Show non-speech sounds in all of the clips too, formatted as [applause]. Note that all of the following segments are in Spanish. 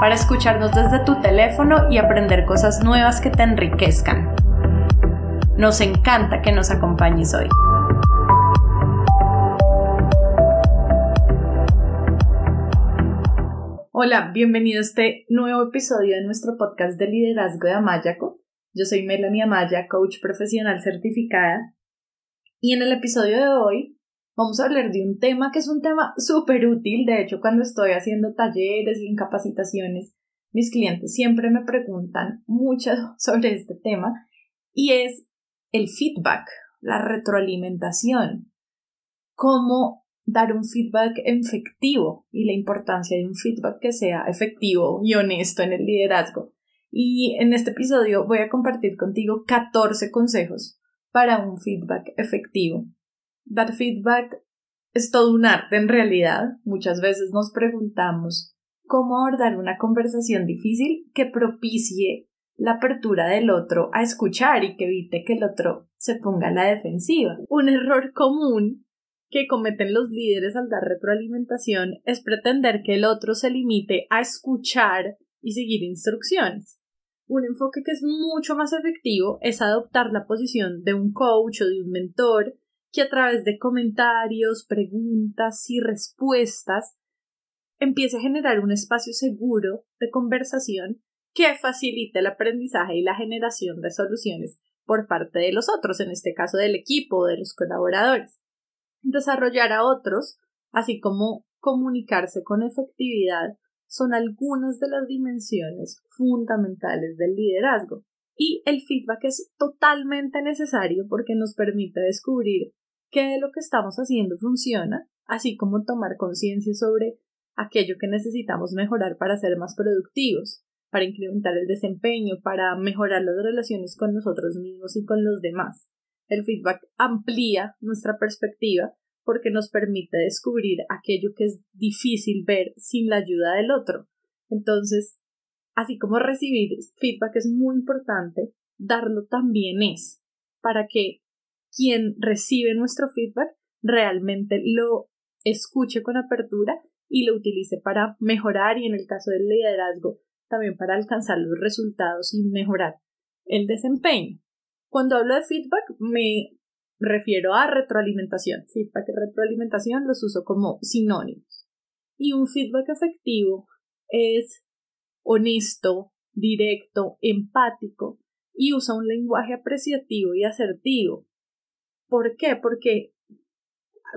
para escucharnos desde tu teléfono y aprender cosas nuevas que te enriquezcan. Nos encanta que nos acompañes hoy. Hola, bienvenido a este nuevo episodio de nuestro podcast de liderazgo de Amayaco. Yo soy Melanie Amaya, coach profesional certificada, y en el episodio de hoy vamos a hablar de un tema que es un tema súper útil. De hecho, cuando estoy haciendo talleres y capacitaciones, mis clientes siempre me preguntan mucho [laughs] sobre este tema y es el feedback, la retroalimentación. Cómo dar un feedback efectivo y la importancia de un feedback que sea efectivo y honesto en el liderazgo. Y en este episodio voy a compartir contigo 14 consejos para un feedback efectivo dar feedback es todo un arte en realidad. Muchas veces nos preguntamos cómo abordar una conversación difícil que propicie la apertura del otro a escuchar y que evite que el otro se ponga a la defensiva. Un error común que cometen los líderes al dar retroalimentación es pretender que el otro se limite a escuchar y seguir instrucciones. Un enfoque que es mucho más efectivo es adoptar la posición de un coach o de un mentor a través de comentarios, preguntas y respuestas empiece a generar un espacio seguro de conversación que facilite el aprendizaje y la generación de soluciones por parte de los otros, en este caso del equipo de los colaboradores. Desarrollar a otros, así como comunicarse con efectividad, son algunas de las dimensiones fundamentales del liderazgo. Y el feedback es totalmente necesario porque nos permite descubrir qué de lo que estamos haciendo funciona, así como tomar conciencia sobre aquello que necesitamos mejorar para ser más productivos, para incrementar el desempeño, para mejorar las relaciones con nosotros mismos y con los demás. El feedback amplía nuestra perspectiva porque nos permite descubrir aquello que es difícil ver sin la ayuda del otro. Entonces, así como recibir feedback es muy importante, darlo también es, para que quien recibe nuestro feedback realmente lo escuche con apertura y lo utilice para mejorar y en el caso del liderazgo también para alcanzar los resultados y mejorar el desempeño. Cuando hablo de feedback me refiero a retroalimentación. Feedback y retroalimentación los uso como sinónimos. Y un feedback efectivo es honesto, directo, empático y usa un lenguaje apreciativo y asertivo ¿Por qué? Porque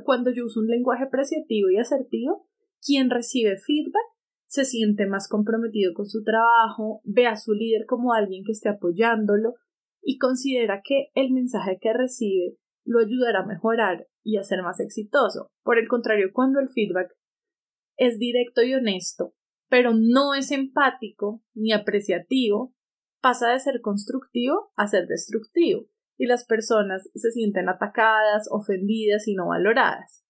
cuando yo uso un lenguaje apreciativo y asertivo, quien recibe feedback se siente más comprometido con su trabajo, ve a su líder como alguien que esté apoyándolo y considera que el mensaje que recibe lo ayudará a mejorar y a ser más exitoso. Por el contrario, cuando el feedback es directo y honesto, pero no es empático ni apreciativo, pasa de ser constructivo a ser destructivo y las personas se sienten atacadas, ofendidas y no valoradas.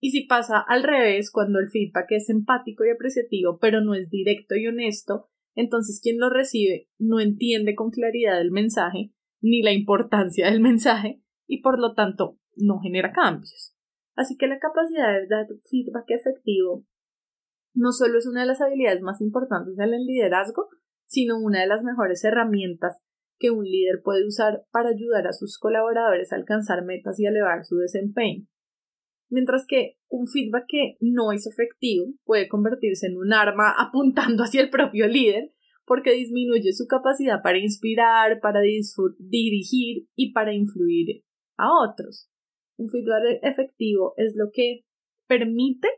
Y si pasa al revés, cuando el feedback es empático y apreciativo, pero no es directo y honesto, entonces quien lo recibe no entiende con claridad el mensaje ni la importancia del mensaje y por lo tanto no genera cambios. Así que la capacidad de dar feedback efectivo no solo es una de las habilidades más importantes del liderazgo, sino una de las mejores herramientas que un líder puede usar para ayudar a sus colaboradores a alcanzar metas y elevar su desempeño. Mientras que un feedback que no es efectivo puede convertirse en un arma [laughs] apuntando hacia el propio líder porque disminuye su capacidad para inspirar, para dirigir y para influir a otros. Un feedback efectivo es lo que permite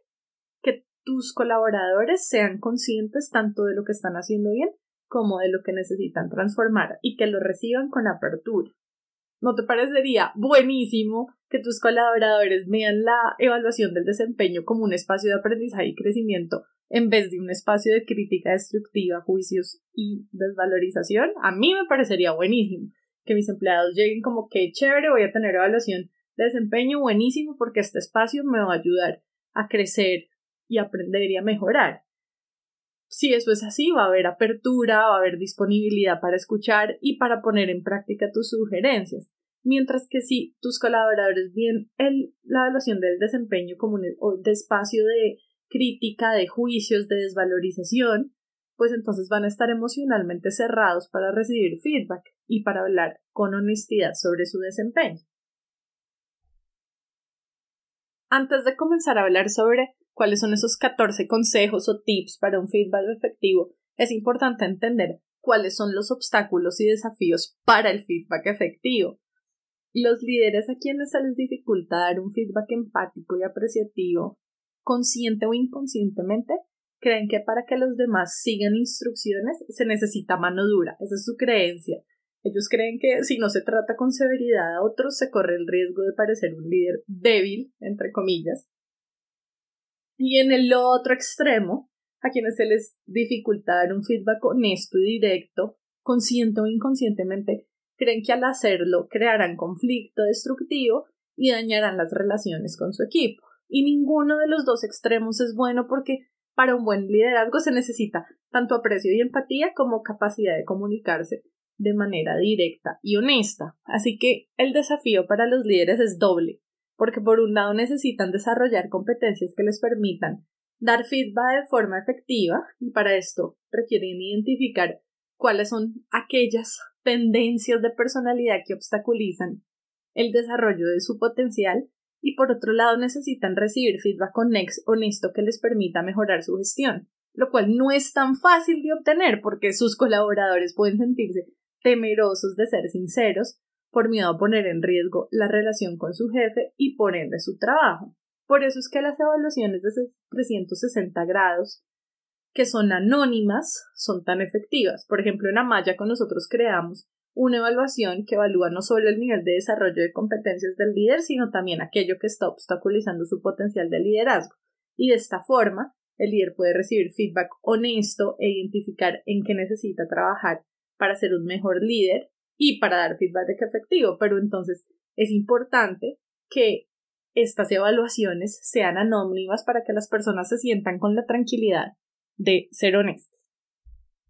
que tus colaboradores sean conscientes tanto de lo que están haciendo bien como de lo que necesitan transformar y que lo reciban con apertura. ¿No te parecería buenísimo que tus colaboradores vean la evaluación del desempeño como un espacio de aprendizaje y crecimiento en vez de un espacio de crítica destructiva, juicios y desvalorización? A mí me parecería buenísimo que mis empleados lleguen como que chévere, voy a tener evaluación de desempeño buenísimo porque este espacio me va a ayudar a crecer y aprender y a mejorar. Si eso es así, va a haber apertura, va a haber disponibilidad para escuchar y para poner en práctica tus sugerencias. Mientras que si tus colaboradores ven el, la evaluación del desempeño como un espacio de crítica, de juicios, de desvalorización, pues entonces van a estar emocionalmente cerrados para recibir feedback y para hablar con honestidad sobre su desempeño. Antes de comenzar a hablar sobre cuáles son esos 14 consejos o tips para un feedback efectivo, es importante entender cuáles son los obstáculos y desafíos para el feedback efectivo. Los líderes a quienes se les dificulta dar un feedback empático y apreciativo, consciente o inconscientemente, creen que para que los demás sigan instrucciones se necesita mano dura. Esa es su creencia. Ellos creen que si no se trata con severidad a otros se corre el riesgo de parecer un líder débil, entre comillas. Y en el otro extremo, a quienes se les dificulta dar un feedback honesto y directo, consciente o inconscientemente, creen que al hacerlo crearán conflicto destructivo y dañarán las relaciones con su equipo. Y ninguno de los dos extremos es bueno porque para un buen liderazgo se necesita tanto aprecio y empatía como capacidad de comunicarse de manera directa y honesta. Así que el desafío para los líderes es doble, porque por un lado necesitan desarrollar competencias que les permitan dar feedback de forma efectiva y para esto requieren identificar cuáles son aquellas tendencias de personalidad que obstaculizan el desarrollo de su potencial y por otro lado necesitan recibir feedback honesto que les permita mejorar su gestión, lo cual no es tan fácil de obtener porque sus colaboradores pueden sentirse temerosos de ser sinceros por miedo a poner en riesgo la relación con su jefe y ponerle su trabajo. Por eso es que las evaluaciones de 360 grados que son anónimas son tan efectivas. Por ejemplo, en Amaya con nosotros creamos una evaluación que evalúa no solo el nivel de desarrollo de competencias del líder, sino también aquello que está obstaculizando su potencial de liderazgo. Y de esta forma, el líder puede recibir feedback honesto e identificar en qué necesita trabajar para ser un mejor líder y para dar feedback efectivo, pero entonces es importante que estas evaluaciones sean anónimas para que las personas se sientan con la tranquilidad de ser honestas.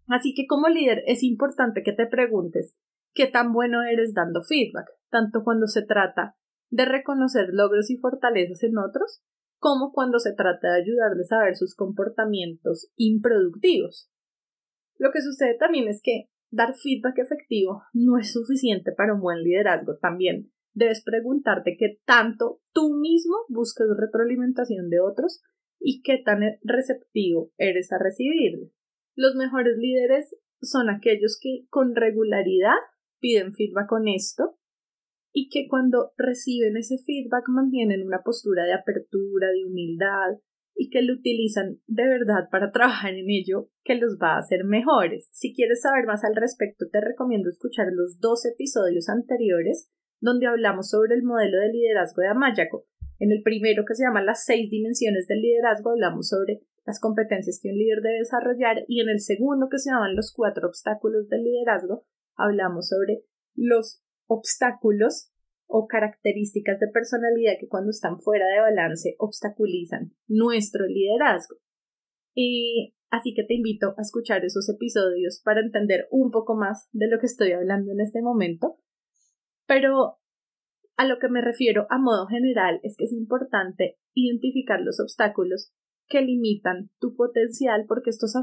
Así que como líder es importante que te preguntes qué tan bueno eres dando feedback, tanto cuando se trata de reconocer logros y fortalezas en otros, como cuando se trata de ayudarles a ver sus comportamientos improductivos. Lo que sucede también es que dar feedback efectivo no es suficiente para un buen liderazgo. También debes preguntarte qué tanto tú mismo buscas retroalimentación de otros y qué tan receptivo eres a recibirlo. Los mejores líderes son aquellos que con regularidad piden feedback honesto y que cuando reciben ese feedback mantienen una postura de apertura, de humildad, y que lo utilizan de verdad para trabajar en ello que los va a hacer mejores. Si quieres saber más al respecto, te recomiendo escuchar los dos episodios anteriores donde hablamos sobre el modelo de liderazgo de Amayaco. En el primero que se llama las seis dimensiones del liderazgo hablamos sobre las competencias que un líder debe desarrollar y en el segundo que se llaman los cuatro obstáculos del liderazgo hablamos sobre los obstáculos o características de personalidad que cuando están fuera de balance obstaculizan nuestro liderazgo. Y así que te invito a escuchar esos episodios para entender un poco más de lo que estoy hablando en este momento. Pero a lo que me refiero a modo general es que es importante identificar los obstáculos que limitan tu potencial porque estos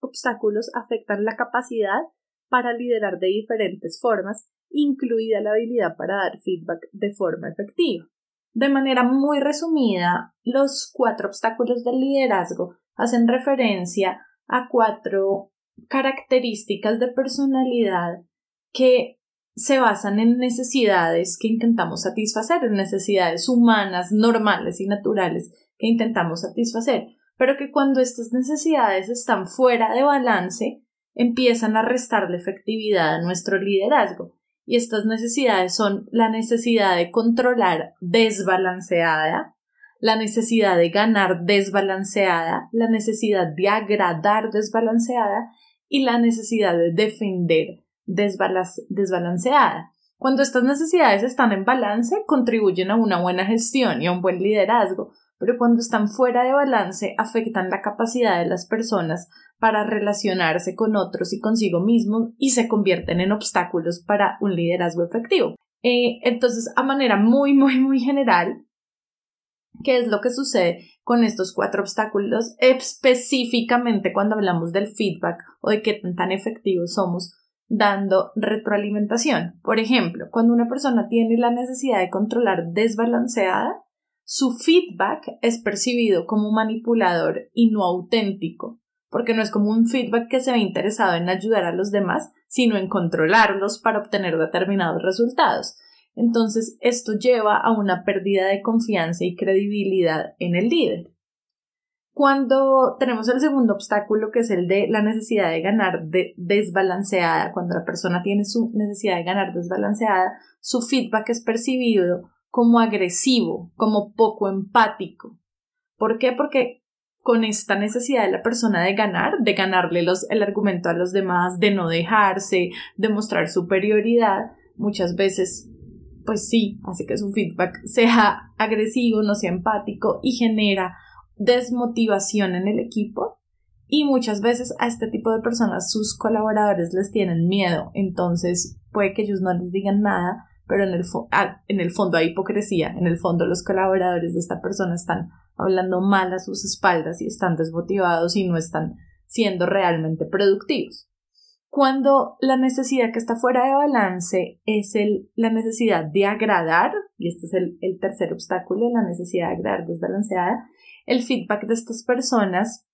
obstáculos afectan la capacidad para liderar de diferentes formas incluida la habilidad para dar feedback de forma efectiva. De manera muy resumida, los cuatro obstáculos del liderazgo hacen referencia a cuatro características de personalidad que se basan en necesidades que intentamos satisfacer, en necesidades humanas, normales y naturales que intentamos satisfacer, pero que cuando estas necesidades están fuera de balance, empiezan a restar la efectividad a nuestro liderazgo y estas necesidades son la necesidad de controlar desbalanceada, la necesidad de ganar desbalanceada, la necesidad de agradar desbalanceada y la necesidad de defender desbalanceada. Cuando estas necesidades están en balance, contribuyen a una buena gestión y a un buen liderazgo, pero cuando están fuera de balance, afectan la capacidad de las personas para relacionarse con otros y consigo mismos y se convierten en obstáculos para un liderazgo efectivo. Eh, entonces, a manera muy, muy, muy general, ¿qué es lo que sucede con estos cuatro obstáculos? Específicamente cuando hablamos del feedback o de qué tan efectivos somos dando retroalimentación. Por ejemplo, cuando una persona tiene la necesidad de controlar desbalanceada, su feedback es percibido como manipulador y no auténtico, porque no es como un feedback que se ve interesado en ayudar a los demás, sino en controlarlos para obtener determinados resultados. Entonces, esto lleva a una pérdida de confianza y credibilidad en el líder. Cuando tenemos el segundo obstáculo, que es el de la necesidad de ganar desbalanceada, cuando la persona tiene su necesidad de ganar desbalanceada, su feedback es percibido como agresivo, como poco empático. ¿Por qué? Porque con esta necesidad de la persona de ganar, de ganarle los, el argumento a los demás, de no dejarse, de mostrar superioridad, muchas veces, pues sí, hace que su feedback sea agresivo, no sea empático y genera desmotivación en el equipo y muchas veces a este tipo de personas sus colaboradores les tienen miedo, entonces puede que ellos no les digan nada, pero en el, ah, en el fondo hay hipocresía, en el fondo los colaboradores de esta persona están hablando mal a sus espaldas y están desmotivados y no están siendo realmente productivos. Cuando la necesidad que está fuera de balance es el, la necesidad de agradar, y este es el, el tercer obstáculo, la necesidad de agradar desbalanceada, el feedback de estas personas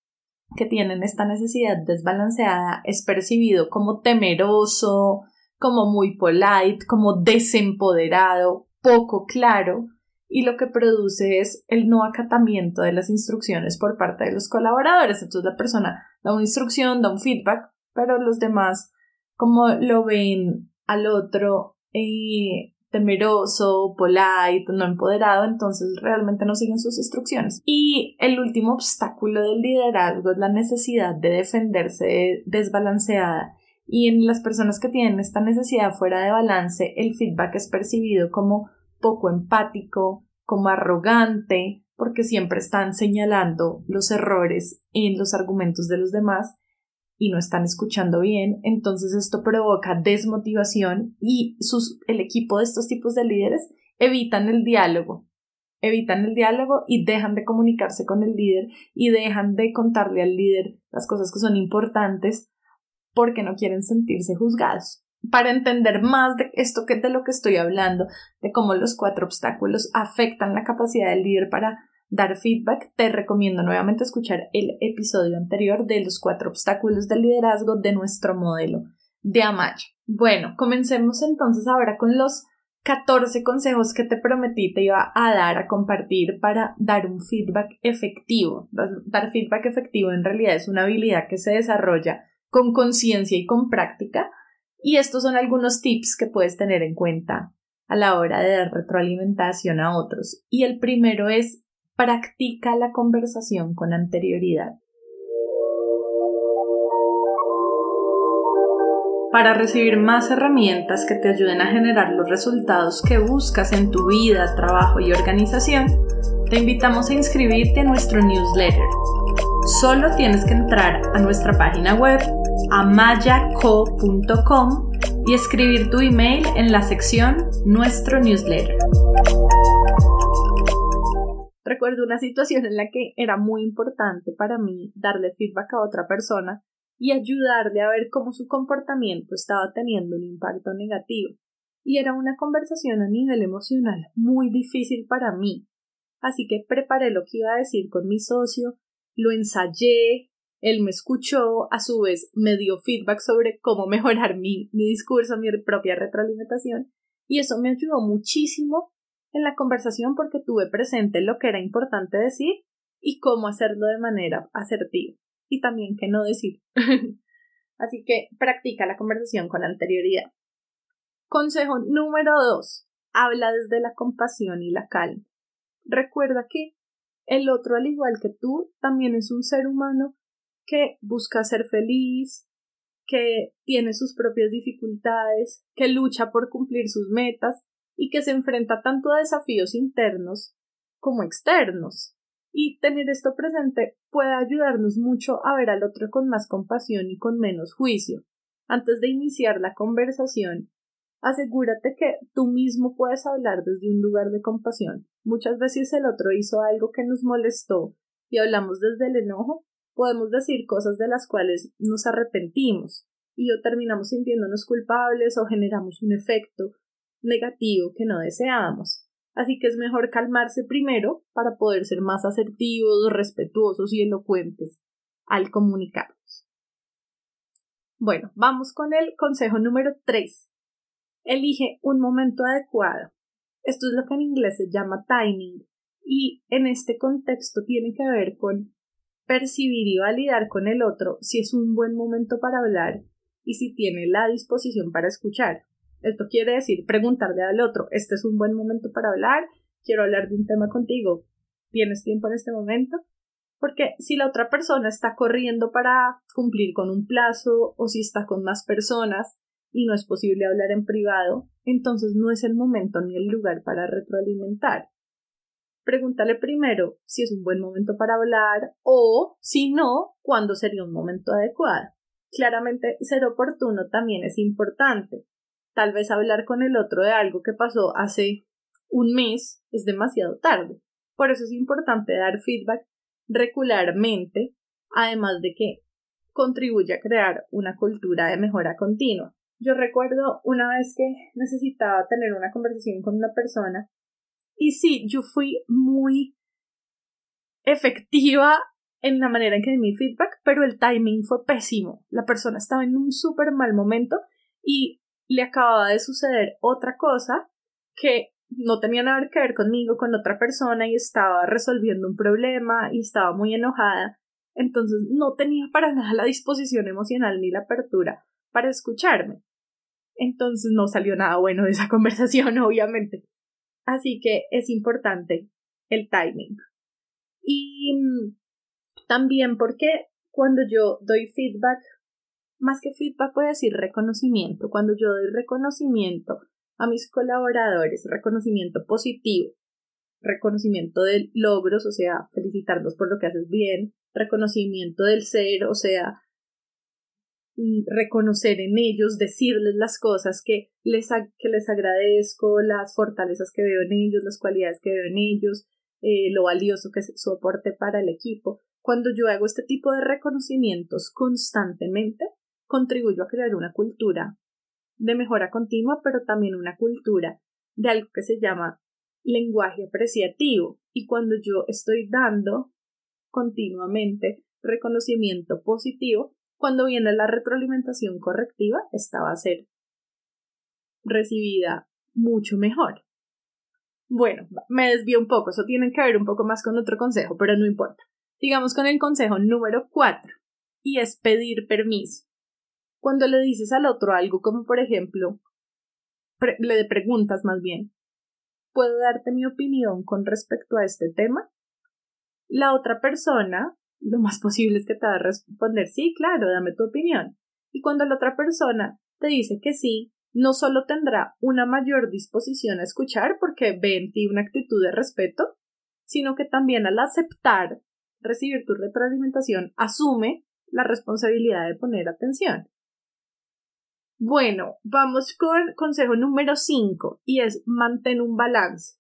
que tienen esta necesidad desbalanceada es percibido como temeroso, como muy polite, como desempoderado, poco claro, y lo que produce es el no acatamiento de las instrucciones por parte de los colaboradores. Entonces la persona da una instrucción, da un feedback, pero los demás, como lo ven al otro, eh, temeroso, polite, no empoderado, entonces realmente no siguen sus instrucciones. Y el último obstáculo del liderazgo es la necesidad de defenderse desbalanceada. Y en las personas que tienen esta necesidad fuera de balance, el feedback es percibido como poco empático, como arrogante, porque siempre están señalando los errores en los argumentos de los demás y no están escuchando bien, entonces esto provoca desmotivación y sus, el equipo de estos tipos de líderes evitan el diálogo, evitan el diálogo y dejan de comunicarse con el líder y dejan de contarle al líder las cosas que son importantes porque no quieren sentirse juzgados. Para entender más de esto que de lo que estoy hablando, de cómo los cuatro obstáculos afectan la capacidad del líder para dar feedback, te recomiendo nuevamente escuchar el episodio anterior de los cuatro obstáculos del liderazgo de nuestro modelo de Amaya. Bueno, comencemos entonces ahora con los 14 consejos que te prometí te iba a dar, a compartir para dar un feedback efectivo. Dar feedback efectivo en realidad es una habilidad que se desarrolla con conciencia y con práctica. Y estos son algunos tips que puedes tener en cuenta a la hora de dar retroalimentación a otros. Y el primero es Practica la conversación con anterioridad. Para recibir más herramientas que te ayuden a generar los resultados que buscas en tu vida, trabajo y organización, te invitamos a inscribirte a nuestro newsletter. Solo tienes que entrar a nuestra página web amayaco.com y escribir tu email en la sección Nuestro newsletter recuerdo una situación en la que era muy importante para mí darle feedback a otra persona y ayudarle a ver cómo su comportamiento estaba teniendo un impacto negativo. Y era una conversación a nivel emocional muy difícil para mí. Así que preparé lo que iba a decir con mi socio, lo ensayé, él me escuchó, a su vez me dio feedback sobre cómo [laughs] mejorar mi, discurso, mi propia retroalimentación, y eso me ayudó muchísimo en la conversación porque tuve presente lo que era importante decir y cómo hacerlo de manera asertiva y también qué no decir. [laughs] Así que practica la conversación con anterioridad. Consejo número dos. Habla desde la compasión y la calma. Recuerda que el otro, al igual que tú, también es un ser humano que busca ser feliz, que tiene sus propias dificultades, que lucha por cumplir sus metas y que se enfrenta tanto a desafíos internos como externos. Y tener esto presente puede ayudarnos mucho a ver al otro con más compasión y con menos juicio. Antes de iniciar la conversación, asegúrate que tú mismo puedes hablar desde un lugar de compasión. Muchas veces el otro hizo algo que nos molestó y hablamos desde el enojo, podemos decir cosas de las cuales nos arrepentimos y o terminamos sintiéndonos culpables o generamos un efecto negativo que no deseábamos. Así que es mejor calmarse primero para poder ser más asertivos, respetuosos y elocuentes al comunicarnos. Bueno, vamos con el consejo número 3. Elige un momento adecuado. Esto es lo que en inglés se llama timing y en este contexto tiene que ver con percibir y validar con el otro si es un buen momento para hablar y si tiene la disposición para escuchar. Esto quiere decir preguntarle al otro, este es un buen momento para hablar, quiero hablar de un tema contigo, ¿tienes tiempo en este momento? Porque si la otra persona está corriendo para cumplir con un plazo o si está con más personas y no es posible hablar en privado, entonces no es el momento ni el lugar para retroalimentar. Pregúntale primero si es un buen momento para hablar o, si no, cuándo sería un momento adecuado. Claramente, ser oportuno también es importante tal vez hablar con el otro de algo que pasó hace un mes es demasiado tarde. Por eso es importante dar feedback regularmente, además de que contribuye a crear una cultura de mejora continua. Yo recuerdo una vez que necesitaba tener una conversación con una persona y sí, yo fui muy efectiva en la manera en que di mi feedback, pero el timing fue pésimo. La persona estaba en un súper mal momento y le acababa de suceder otra cosa que no tenía nada que ver conmigo, con otra persona y estaba resolviendo un problema y estaba muy enojada. Entonces no tenía para nada la disposición emocional ni la apertura para escucharme. Entonces no salió nada bueno de esa [laughs] conversación, obviamente. Así que es importante el timing. Y mm, también porque cuando yo doy feedback más que feedback puede decir reconocimiento. Cuando yo doy reconocimiento a mis colaboradores, reconocimiento positivo, reconocimiento de logros, o sea, felicitarlos por lo que haces bien, reconocimiento del ser, o sea, reconocer en ellos, decirles las cosas que les, que les agradezco, las fortalezas que veo en ellos, las cualidades que veo en ellos, eh, lo valioso que es su aporte para el equipo. Cuando yo hago este tipo de reconocimientos constantemente, contribuyó a crear una cultura de mejora continua, pero también una cultura de algo que se llama lenguaje apreciativo. Y cuando yo estoy dando continuamente reconocimiento positivo, cuando viene la retroalimentación correctiva, esta va a ser recibida mucho mejor. Bueno, me desvío un poco, eso tiene que ver un poco más con otro consejo, pero no importa. Sigamos con el consejo número 4 y es pedir permiso. Cuando le dices al otro algo como por ejemplo, le preguntas más bien, ¿puedo darte mi opinión con respecto a este tema? La otra persona, lo más posible es que te va a responder, sí, claro, dame tu opinión. Y cuando la otra persona te dice que sí, no solo tendrá una mayor disposición a escuchar porque ve en ti una actitud de respeto, sino que también al aceptar recibir tu retroalimentación asume la responsabilidad de poner atención. Bueno, vamos con consejo número 5 y es mantén un balance.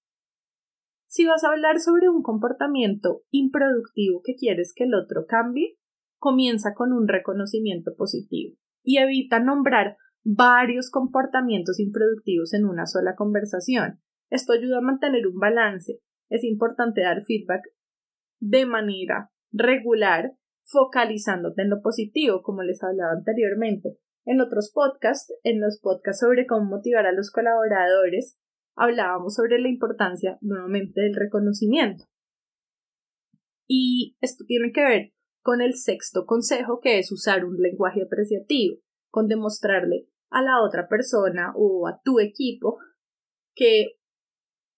Si vas a hablar sobre un comportamiento improductivo que quieres que el otro cambie, comienza con un reconocimiento positivo y evita nombrar varios comportamientos improductivos en una sola conversación. Esto ayuda a mantener un balance. Es importante dar feedback de manera regular, focalizándote en lo positivo, como les hablaba anteriormente. En otros podcasts, en los podcasts sobre cómo motivar a los colaboradores, hablábamos sobre la importancia nuevamente del reconocimiento. Y esto tiene que ver con el sexto consejo, que es usar un lenguaje apreciativo, con demostrarle a la otra persona o a tu equipo que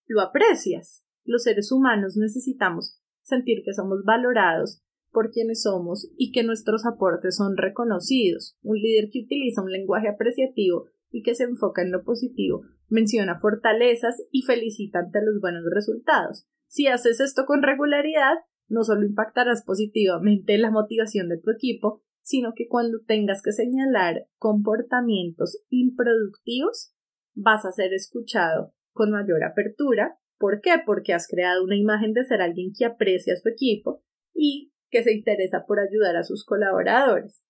lo aprecias. Los seres humanos necesitamos sentir que somos valorados por quienes somos y que nuestros aportes son reconocidos. Un líder que utiliza un lenguaje apreciativo y que se enfoca en lo positivo menciona fortalezas y felicita ante los buenos resultados. Si haces esto con regularidad, no solo impactarás positivamente la motivación de tu equipo, sino que cuando tengas que señalar comportamientos improductivos, vas a ser escuchado con mayor apertura. ¿Por qué? Porque has creado una imagen de ser alguien que aprecia a su equipo y que se interesa por ayudar a sus colaboradores.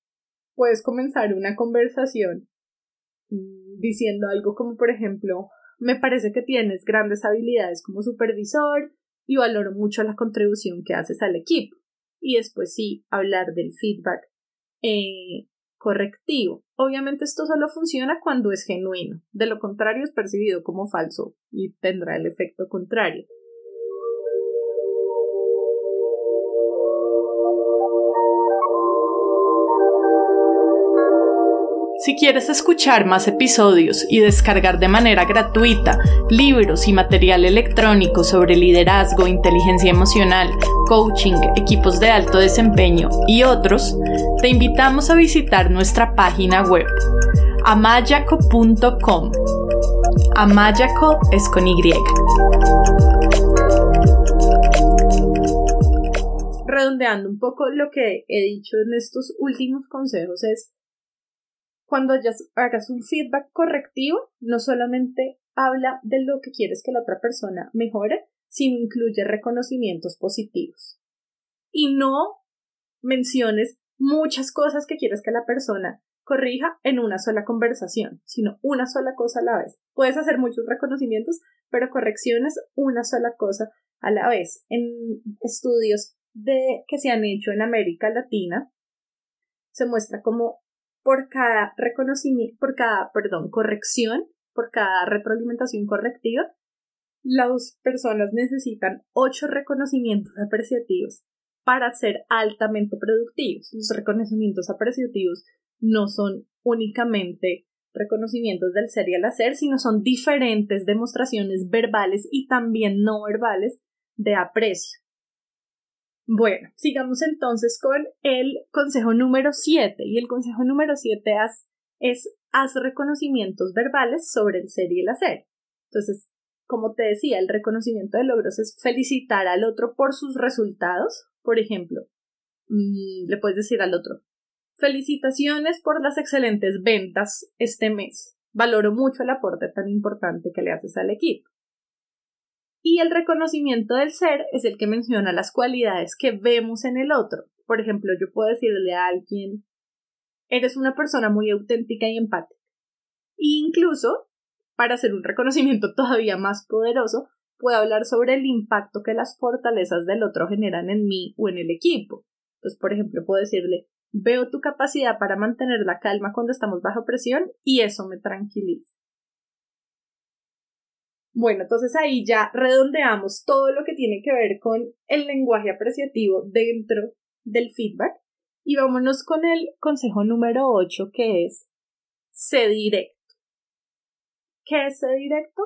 Puedes comenzar una conversación diciendo algo como, por ejemplo, me parece que tienes grandes habilidades como supervisor y valoro mucho la contribución que haces al equipo. Y después sí, hablar del feedback eh, correctivo. Obviamente esto solo funciona cuando es genuino, de lo contrario es percibido como falso y tendrá el efecto contrario. Si quieres escuchar más episodios y descargar de manera gratuita libros y material electrónico sobre liderazgo, inteligencia emocional, coaching, equipos de alto desempeño y otros, te invitamos a visitar nuestra página web amayaco.com. Amayaco es con Y. Redondeando un poco lo que he dicho en estos últimos consejos es cuando hagas un feedback correctivo, no solamente habla de lo que quieres que la otra persona mejore, sino incluye reconocimientos positivos. Y no menciones muchas cosas que quieres que la persona corrija en una sola conversación, sino una sola cosa a la vez. Puedes hacer muchos reconocimientos, pero correcciones una sola cosa a la vez. En estudios de, que se han hecho en América Latina, se muestra como por cada por cada, perdón, corrección, por cada retroalimentación correctiva, las personas necesitan ocho reconocimientos apreciativos para ser altamente productivos. Los reconocimientos apreciativos no son únicamente reconocimientos del ser y al hacer, sino son diferentes demostraciones verbales y también no verbales de aprecio. Bueno, sigamos entonces con el consejo número 7. Y el consejo número 7 es haz reconocimientos verbales sobre el ser y el hacer. Entonces, como te decía, el reconocimiento de logros es felicitar al otro por sus resultados. Por ejemplo, mm, le puedes decir al otro, felicitaciones por las excelentes ventas este mes. Valoro mucho el aporte tan importante que le haces al equipo. Y el reconocimiento del ser es el que menciona las cualidades que vemos en el otro. Por ejemplo, yo puedo decirle a alguien, eres una persona muy auténtica y empática. E incluso, para hacer un reconocimiento [laughs] todavía más poderoso, puedo hablar sobre el impacto que las fortalezas del otro generan en mí o en el equipo. Entonces, por ejemplo, puedo decirle, veo tu capacidad para mantener la calma cuando estamos bajo presión y eso me tranquiliza. Bueno, entonces ahí ya redondeamos todo lo que tiene que ver con el lenguaje apreciativo dentro del feedback y vámonos con el consejo número 8 que es sé directo. ¿Qué es sé directo?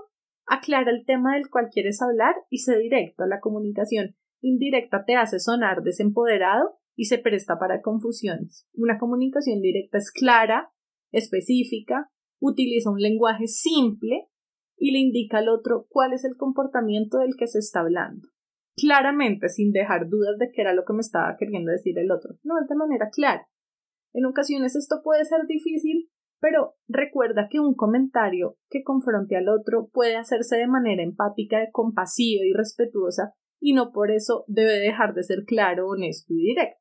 Aclara el tema del cual quieres hablar y sé directo. La comunicación indirecta te hace sonar desempoderado y se presta para confusiones. Una comunicación directa es clara, específica, utiliza un lenguaje simple y le indica al otro cuál es el comportamiento del que se está hablando. Claramente, sin dejar dudas de qué era lo que me estaba queriendo decir el otro. No, de manera clara. En ocasiones esto puede ser difícil, pero recuerda que un comentario que confronte al otro puede hacerse de manera empática, compasiva y respetuosa, y no por eso debe dejar de ser claro, honesto y directo.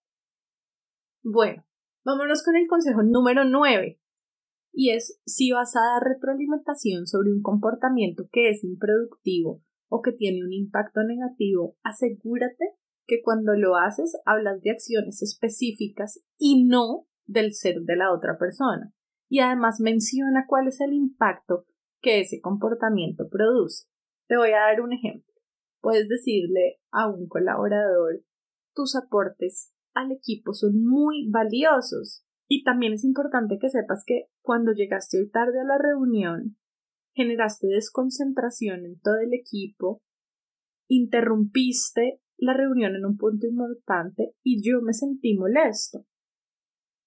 Bueno, vámonos con el consejo número 9, y es si vas a dar retroalimentación sobre un comportamiento que es improductivo o que tiene un impacto negativo, asegúrate que cuando lo haces hablas de acciones específicas y no del ser de la otra persona. Y además menciona cuál es el impacto que ese comportamiento produce. Te voy a dar un ejemplo. Puedes decirle a un colaborador tus aportes al equipo son muy valiosos Y también es importante que sepas que cuando llegaste hoy tarde a la reunión, generaste desconcentración en todo el equipo, interrumpiste la reunión en un punto importante y yo me sentí molesto.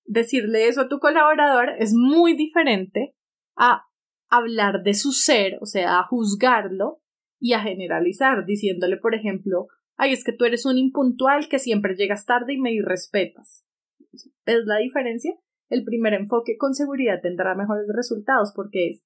Decirle eso a tu colaborador es muy diferente a hablar de su ser, o sea, a juzgarlo y a generalizar, diciéndole, por ejemplo, ay, es que tú eres un impuntual que siempre llegas tarde y me irrespetas. ¿Ves la diferencia? El primer enfoque con seguridad tendrá mejores resultados porque es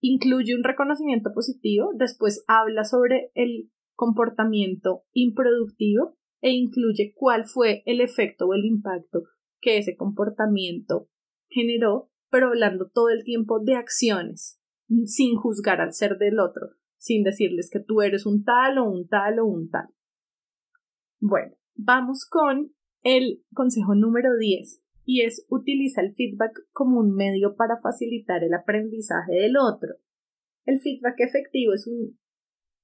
incluye un reconocimiento positivo, después habla sobre el comportamiento improductivo e incluye cuál fue el efecto o el impacto que ese comportamiento generó, pero hablando todo el tiempo de acciones, sin juzgar al ser del otro, sin decirles que tú eres un tal o un tal o un tal. Bueno, vamos con el consejo número 10 y es utiliza el feedback como un medio para facilitar el aprendizaje del otro. El feedback efectivo es un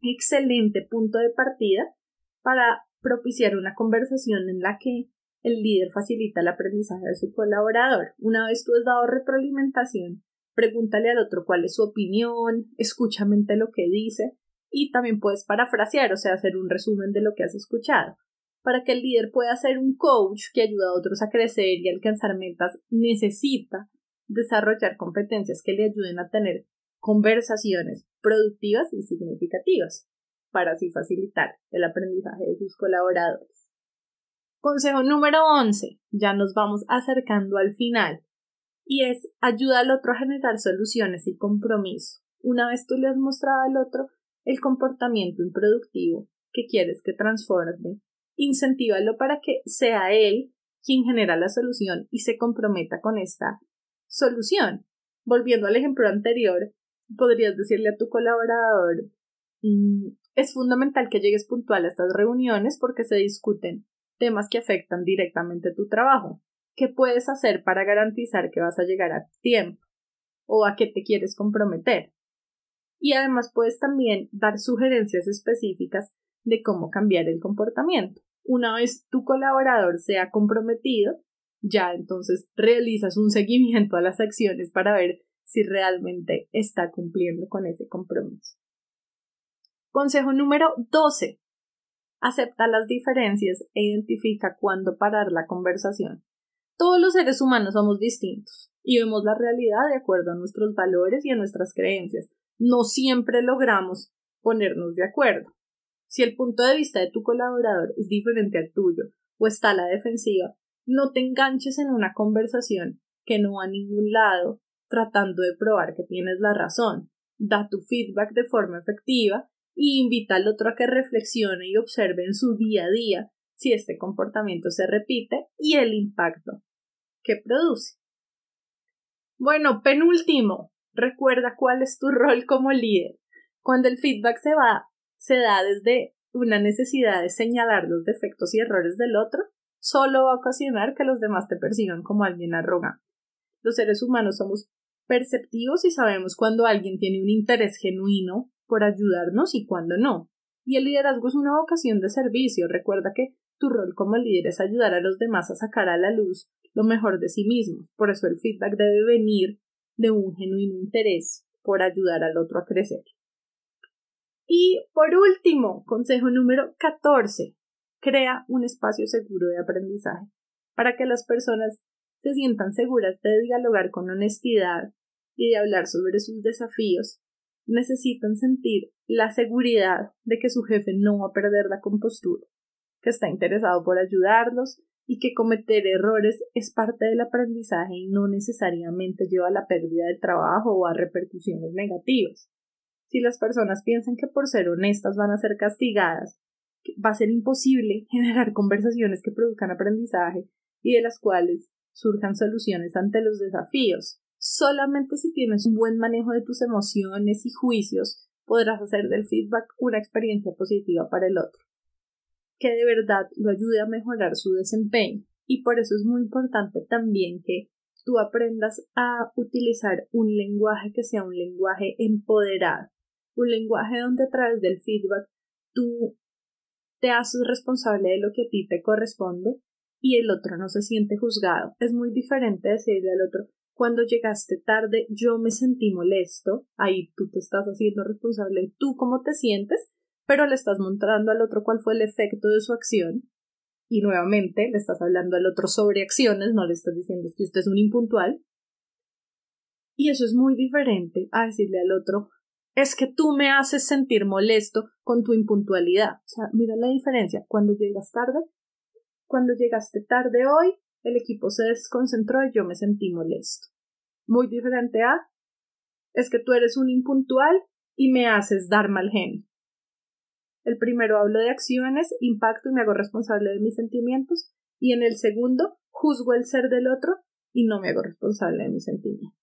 excelente punto de partida para propiciar una conversación en la que el líder facilita el aprendizaje de su colaborador. Una vez tú has dado retroalimentación, pregúntale al otro cuál es su opinión, escúchamente lo que dice y también puedes parafrasear, o sea, hacer un resumen de lo que has escuchado. Para que el líder pueda ser un coach que ayuda a otros a crecer y alcanzar metas, necesita desarrollar competencias que le ayuden a tener conversaciones productivas y significativas para así facilitar el aprendizaje de sus colaboradores. Consejo número 11. Ya nos vamos acercando al final. Y es ayuda al otro a generar soluciones y compromiso. Una vez tú le has mostrado al otro el comportamiento improductivo que quieres que transforme, incentívalo para que sea él quien genera la solución y se comprometa con esta solución. Volviendo al ejemplo anterior, podrías decirle a tu colaborador mm, es fundamental que llegues puntual a estas reuniones porque se discuten temas que afectan directamente tu trabajo. ¿Qué puedes hacer para garantizar que vas a llegar a tiempo? ¿O a qué te quieres comprometer? Y además puedes también dar sugerencias específicas de cómo cambiar el comportamiento. Una vez tu colaborador sea comprometido, ya entonces realizas un seguimiento a las acciones para ver si realmente está cumpliendo con ese compromiso. Consejo número 12. Acepta las diferencias e identifica cuándo parar la conversación. Todos los seres humanos somos distintos y vemos la realidad de acuerdo a nuestros valores y a nuestras creencias. No siempre logramos ponernos de acuerdo. Si el punto de vista de tu colaborador es diferente al tuyo o está a la defensiva, no te enganches en una conversación que no va a ningún lado tratando de probar que tienes la razón. Da tu feedback de forma efectiva y invita al otro a que reflexione y observe en su día a día si este comportamiento se repite y el impacto que produce. Bueno, penúltimo, recuerda cuál es tu rol como líder. Cuando el feedback se va, se da desde una necesidad de señalar los defectos y errores del otro, solo va a ocasionar que los demás te perciban como alguien arrogante. Los seres humanos somos perceptivos y sabemos cuando alguien tiene un interés genuino por ayudarnos y cuando no. Y el liderazgo es una vocación de servicio. Recuerda que tu rol como líder es ayudar a los demás a sacar a la luz lo mejor de sí mismos. Por eso el feedback debe venir de un genuino interés por ayudar al otro a crecer. Y por último, consejo número 14. Crea un espacio seguro de aprendizaje para que las personas se sientan seguras de dialogar con honestidad y de hablar sobre sus desafíos, necesitan sentir la seguridad de que su jefe no va a perder la compostura, que está interesado por ayudarlos y que cometer errores es parte del aprendizaje y no necesariamente lleva a la pérdida del trabajo o a repercusiones negativas. Si las personas piensan que por ser honestas van a ser castigadas, va a ser imposible [laughs] generar conversaciones que produzcan aprendizaje y de las cuales surjan soluciones ante los desafíos. Solamente si tienes un buen manejo de tus emociones y juicios podrás hacer del feedback una experiencia positiva para el otro, que de verdad lo ayude a mejorar su desempeño. Y por eso es muy importante también que tú aprendas a utilizar un lenguaje que sea un lenguaje empoderado, un lenguaje donde a través del feedback tú te haces responsable de lo que a ti te corresponde y el otro no se siente juzgado. Es muy diferente decirle al otro cuando llegaste tarde yo me sentí molesto, ahí tú te estás haciendo responsable tú cómo te sientes, pero le estás mostrando al otro cuál fue el efecto de su acción y nuevamente le estás hablando al otro sobre acciones, no le estás diciendo que usted es un impuntual. Y eso es muy diferente a decirle al otro es que tú me haces sentir molesto con tu impuntualidad. O sea, mira la diferencia. Cuando llegas tarde, cuando llegaste tarde hoy, el equipo se desconcentró y yo me sentí molesto. Muy diferente a es que tú eres un impuntual y me haces dar mal genio. El primero hablo de acciones, impacto y me hago responsable de mis sentimientos. Y en el segundo juzgo el ser del otro y no me hago responsable de mis sentimientos.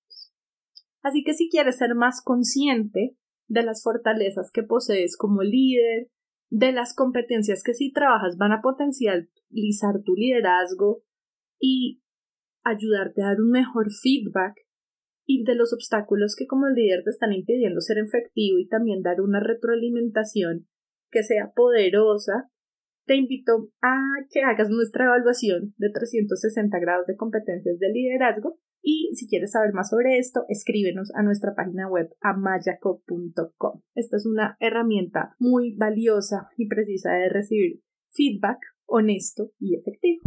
Así que si quieres ser más consciente de las fortalezas que posees como líder, de las competencias que si trabajas van a potencializar tu liderazgo y ayudarte a dar un mejor feedback y de los obstáculos que como líder te están impidiendo ser efectivo y también dar una retroalimentación que sea poderosa, te invito a que hagas nuestra evaluación de 360 grados de competencias de liderazgo y si quieres saber más sobre esto, escríbenos a nuestra página web amayaco.com. Esta es una herramienta muy valiosa y precisa de recibir feedback honesto y efectivo.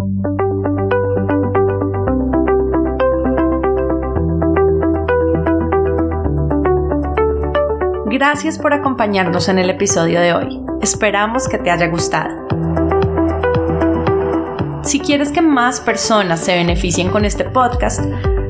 Gracias por acompañarnos en el episodio de hoy. Esperamos que te haya gustado. Si quieres que más personas se beneficien con este podcast,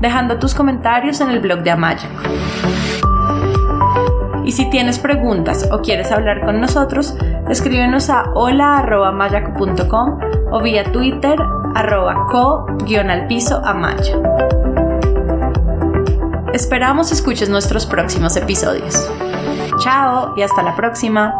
dejando tus comentarios en el blog de Amayaco. Y si tienes preguntas o quieres hablar con nosotros, escríbenos a hola.mayaco.com o vía Twitter arroba co-al amaya. Esperamos escuches nuestros próximos episodios. Chao y hasta la próxima.